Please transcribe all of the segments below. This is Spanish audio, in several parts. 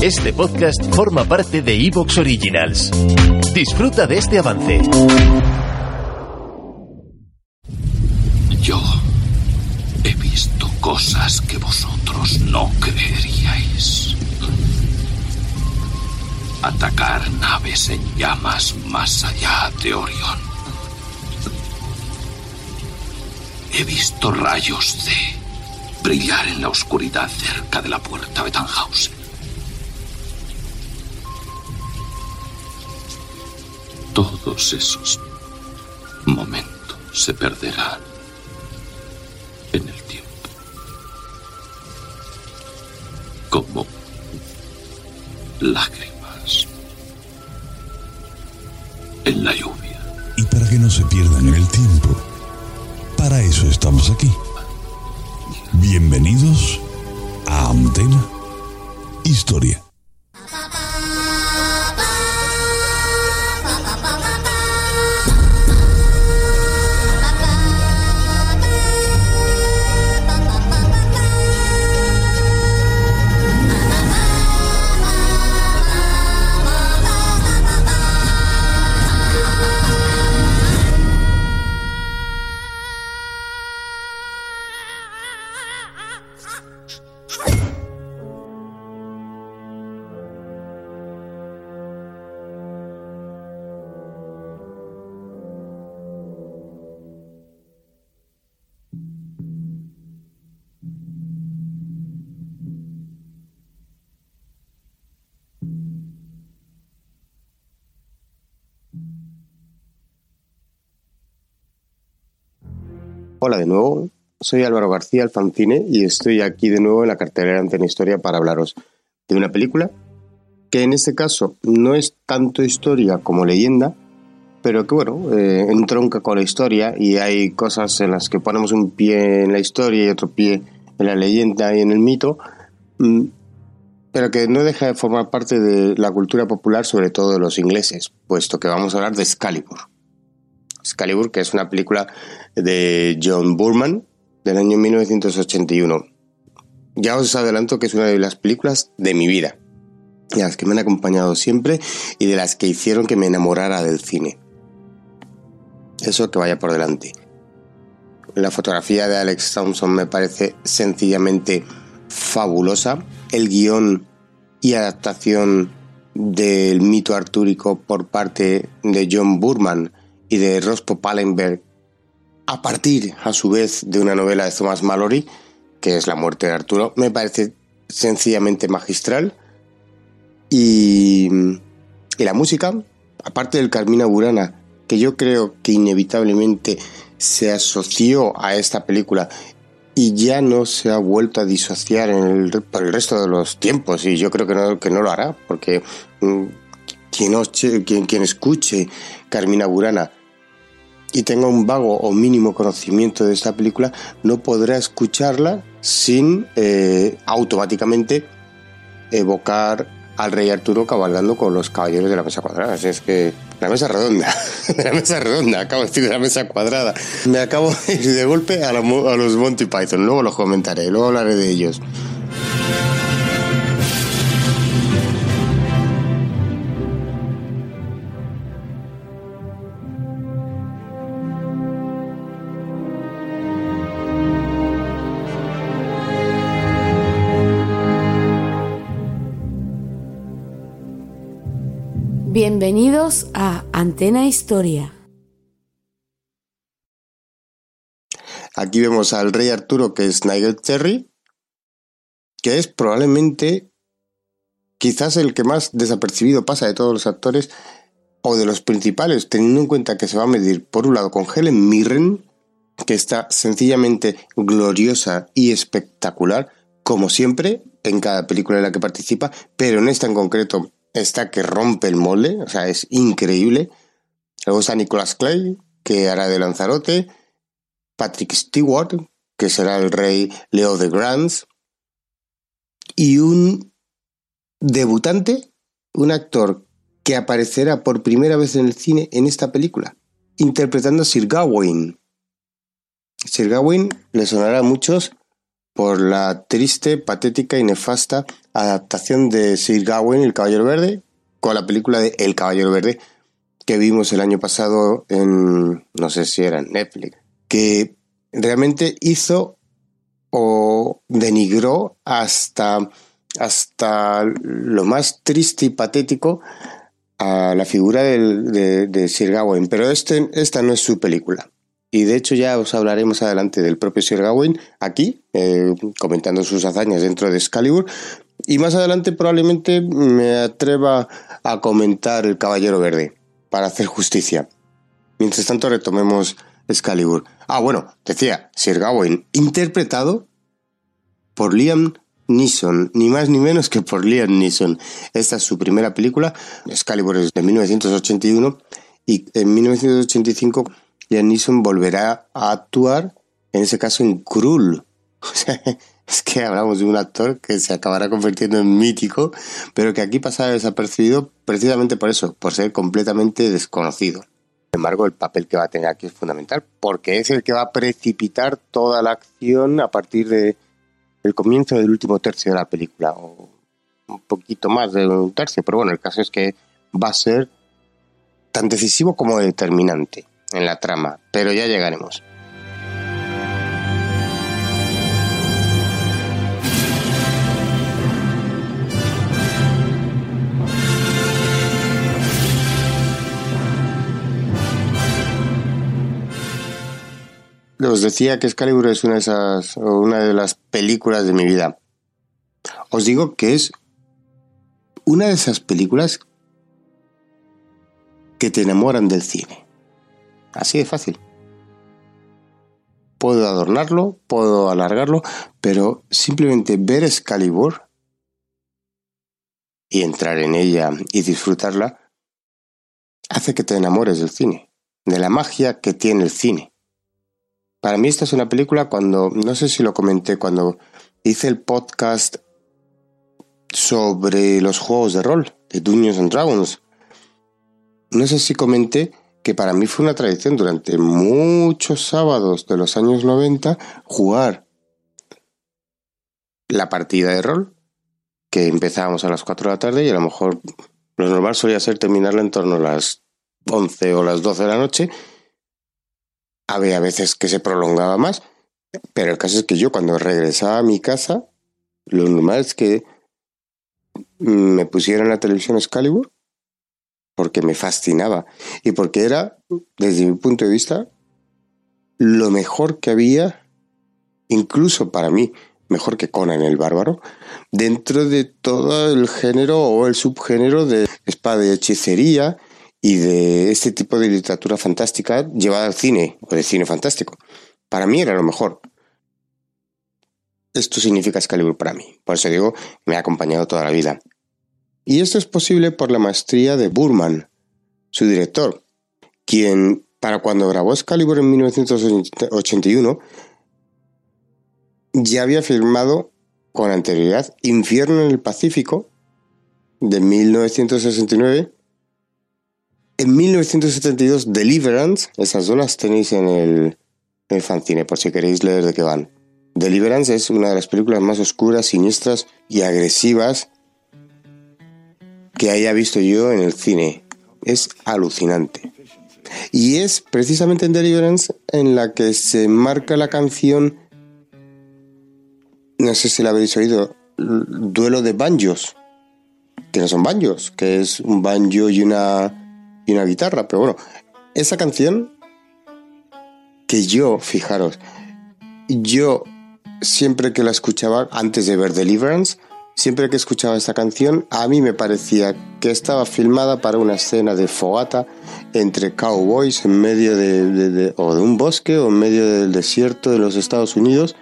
Este podcast forma parte de Evox Originals. Disfruta de este avance. Yo he visto cosas que vosotros no creeríais. Atacar naves en llamas más allá de Orión. He visto rayos de brillar en la oscuridad cerca de la puerta de Tannhausen. Todos esos momentos se perderán en el tiempo. Como lágrimas en la lluvia. Y para que no se pierdan en el tiempo, para eso estamos aquí. Bienvenidos a Antena Historia. Hola de nuevo, soy Álvaro García Alfancine y estoy aquí de nuevo en la cartelera Antena Historia para hablaros de una película que en este caso no es tanto historia como leyenda, pero que bueno, eh, entronca con la historia y hay cosas en las que ponemos un pie en la historia y otro pie en la leyenda y en el mito, mm, pero que no deja de formar parte de la cultura popular, sobre todo de los ingleses, puesto que vamos a hablar de Excalibur. Excalibur, que es una película de John Burman del año 1981. Ya os adelanto que es una de las películas de mi vida, de las que me han acompañado siempre y de las que hicieron que me enamorara del cine. Eso que vaya por delante. La fotografía de Alex Thompson me parece sencillamente fabulosa. El guion y adaptación del mito artúrico por parte de John Burman y de Rospo Pallenberg, a partir, a su vez, de una novela de Thomas Mallory, que es La muerte de Arturo, me parece sencillamente magistral. Y, la música, aparte del Carmina Burana, que yo creo que inevitablemente se asoció a esta película y ya no se ha vuelto a disociar por el resto de los tiempos y yo creo que no, que no lo hará porque mm, quien, quien, quien escuche Carmina Burana y tenga un vago o mínimo conocimiento de esta película, no podrá escucharla sin eh, automáticamente evocar al rey Arturo cabalgando con los caballeros de la mesa cuadrada. Así es que la mesa redonda, la mesa redonda, acabo de decir de la mesa cuadrada. Me acabo de ir de golpe a, la, a los Monty Python, luego los comentaré, luego hablaré de ellos. Bienvenidos a Antena Historia. Aquí vemos al rey Arturo, que es Nigel Terry, que es probablemente quizás el que más desapercibido pasa de todos los actores o de los principales, teniendo en cuenta que se va a medir por un lado con Helen Mirren, que está sencillamente gloriosa y espectacular, como siempre, en cada película en la que participa, pero en esta en concreto esta que rompe el molde, o sea, es increíble. Luego está Nicholas Clay, que hará de Lanzarote, Patrick Stewart, que será el rey Leo de Grands, y un debutante, un actor que aparecerá por primera vez en el cine en esta película, interpretando a Sir Gawain. Sir Gawain le sonará a muchos por la triste, patética y nefasta adaptación de Sir Gawain, El Caballero Verde, con la película de El Caballero Verde que vimos el año pasado en, no sé si era en Netflix, que realmente hizo o denigró hasta, hasta lo más triste y patético a la figura de, Sir Gawain. Pero este, esta no es su película. Y de hecho ya os hablaremos adelante del propio Sir Gawain aquí, eh, comentando sus hazañas dentro de Excalibur. Y más adelante probablemente me atreva a comentar el Caballero Verde, para hacer justicia. Mientras tanto retomemos Excalibur. Ah, bueno, decía Sir Gawain, interpretado por Liam Neeson, ni más ni menos que por Liam Neeson. Esta es su primera película, Excalibur es de 1981, y en 1985 Liam Neeson volverá a actuar, en ese caso en Krull. Es que hablamos de un actor que se acabará convirtiendo en mítico, pero que aquí pasa desapercibido precisamente por eso, por ser completamente desconocido. Sin embargo, el papel que va a tener aquí es fundamental, porque es el que va a precipitar toda la acción a partir de comienzo del último tercio de la película, o un poquito más de un tercio, pero bueno, el caso es que va a ser tan decisivo como determinante en la trama, pero ya llegaremos. Os decía que Excalibur es una de esas, una de las películas de mi vida. Os digo que es una de esas películas que te enamoran del cine. Así de fácil. Puedo adornarlo, puedo alargarlo, pero simplemente ver Excalibur y entrar en ella y disfrutarla hace que te enamores del cine, de la magia que tiene el cine. Para mí esta es una película cuando, no sé si lo comenté, cuando hice el podcast sobre los juegos de rol, de Dungeons and Dragons. No sé si comenté que para mí fue una tradición durante muchos sábados de los años 90 jugar la partida de rol, que empezábamos a las 4 de la tarde y a lo mejor lo normal solía ser terminarla en torno a las 11 o las 12 de la noche había veces que se prolongaba más, pero el caso es que yo cuando regresaba a mi casa, lo normal es que me pusieran la televisión Excalibur porque me fascinaba y porque era, desde mi punto de vista, lo mejor que había, incluso para mí, mejor que Conan el Bárbaro, dentro de todo el género o el subgénero de espada y hechicería y de este tipo de literatura fantástica llevada al cine o de cine fantástico. Para mí era lo mejor. Esto significa Excalibur para mí. Por eso digo, me ha acompañado toda la vida. Y esto es posible por la maestría de Burman, su director, quien para cuando grabó Excalibur en 1981 ya había filmado con anterioridad Infierno en el Pacífico de 1969 en 1972, Deliverance, esas dos las tenéis en el, en fanzine, por si queréis leer de qué van. Deliverance es una de las películas más oscuras, siniestras y agresivas que haya visto yo en el cine. Es alucinante. Y es precisamente en Deliverance en la que se marca la canción, no sé si la habéis oído, Duelo de Banjos, que no son banjos, que es un banjo y una y una guitarra, pero bueno, esa canción que yo, fijaros, yo siempre que la escuchaba antes de ver Deliverance, siempre que escuchaba esta canción, a mí me parecía que estaba filmada para una escena de fogata entre cowboys en medio de, o de un bosque o en medio del desierto de los Estados Unidos.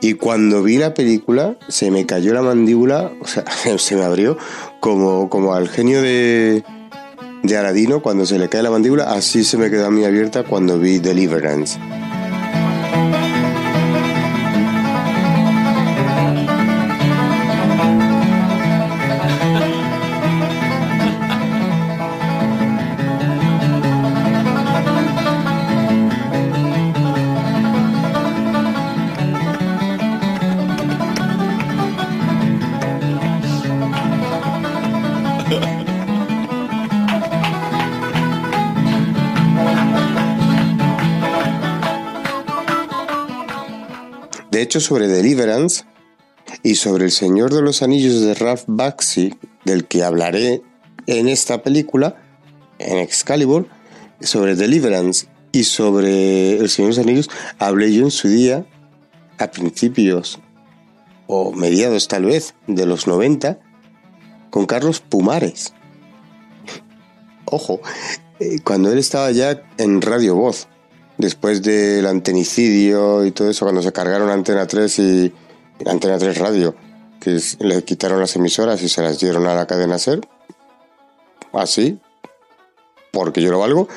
Y cuando vi la película, se me cayó la mandíbula, o sea, se me abrió como, como al genio de, de Aladino cuando se le cae la mandíbula, así se me quedó a mí abierta cuando vi Deliverance. De hecho, sobre Deliverance y sobre El Señor de los Anillos de Ralph Bakshi, del que hablaré en esta película, en Excalibur, sobre Deliverance y sobre El Señor de los Anillos, hablé yo en su día, a principios o mediados tal vez de los 90, con Carlos Pumares. Ojo, eh, cuando él estaba ya en Radio Voz, después del antenicidio y todo eso, cuando se cargaron Antena 3 y Antena 3 Radio, que le quitaron las emisoras y se las dieron a la cadena SER, así, porque yo lo valgo,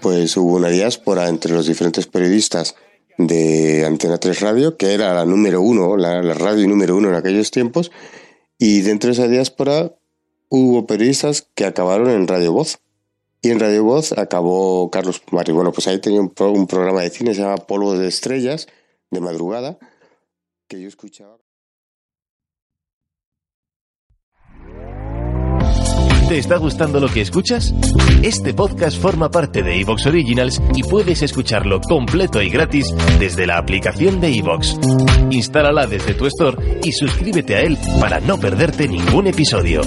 pues hubo una diáspora entre los diferentes periodistas de Antena 3 Radio, que era la número uno, la, la radio número uno en aquellos tiempos, y dentro de esa diáspora hubo periodistas que acabaron en Radio Voz. Y en Radio Voz acabó Carlos Pumari. Bueno, pues ahí tenía un, programa de cine, se llama Polvo de Estrellas, de madrugada, que yo escuchaba. ¿Te está gustando lo que escuchas? Este podcast forma parte de Evox Originals y puedes escucharlo completo y gratis desde la aplicación de Evox. Instálala desde tu store y suscríbete a él para no perderte ningún episodio.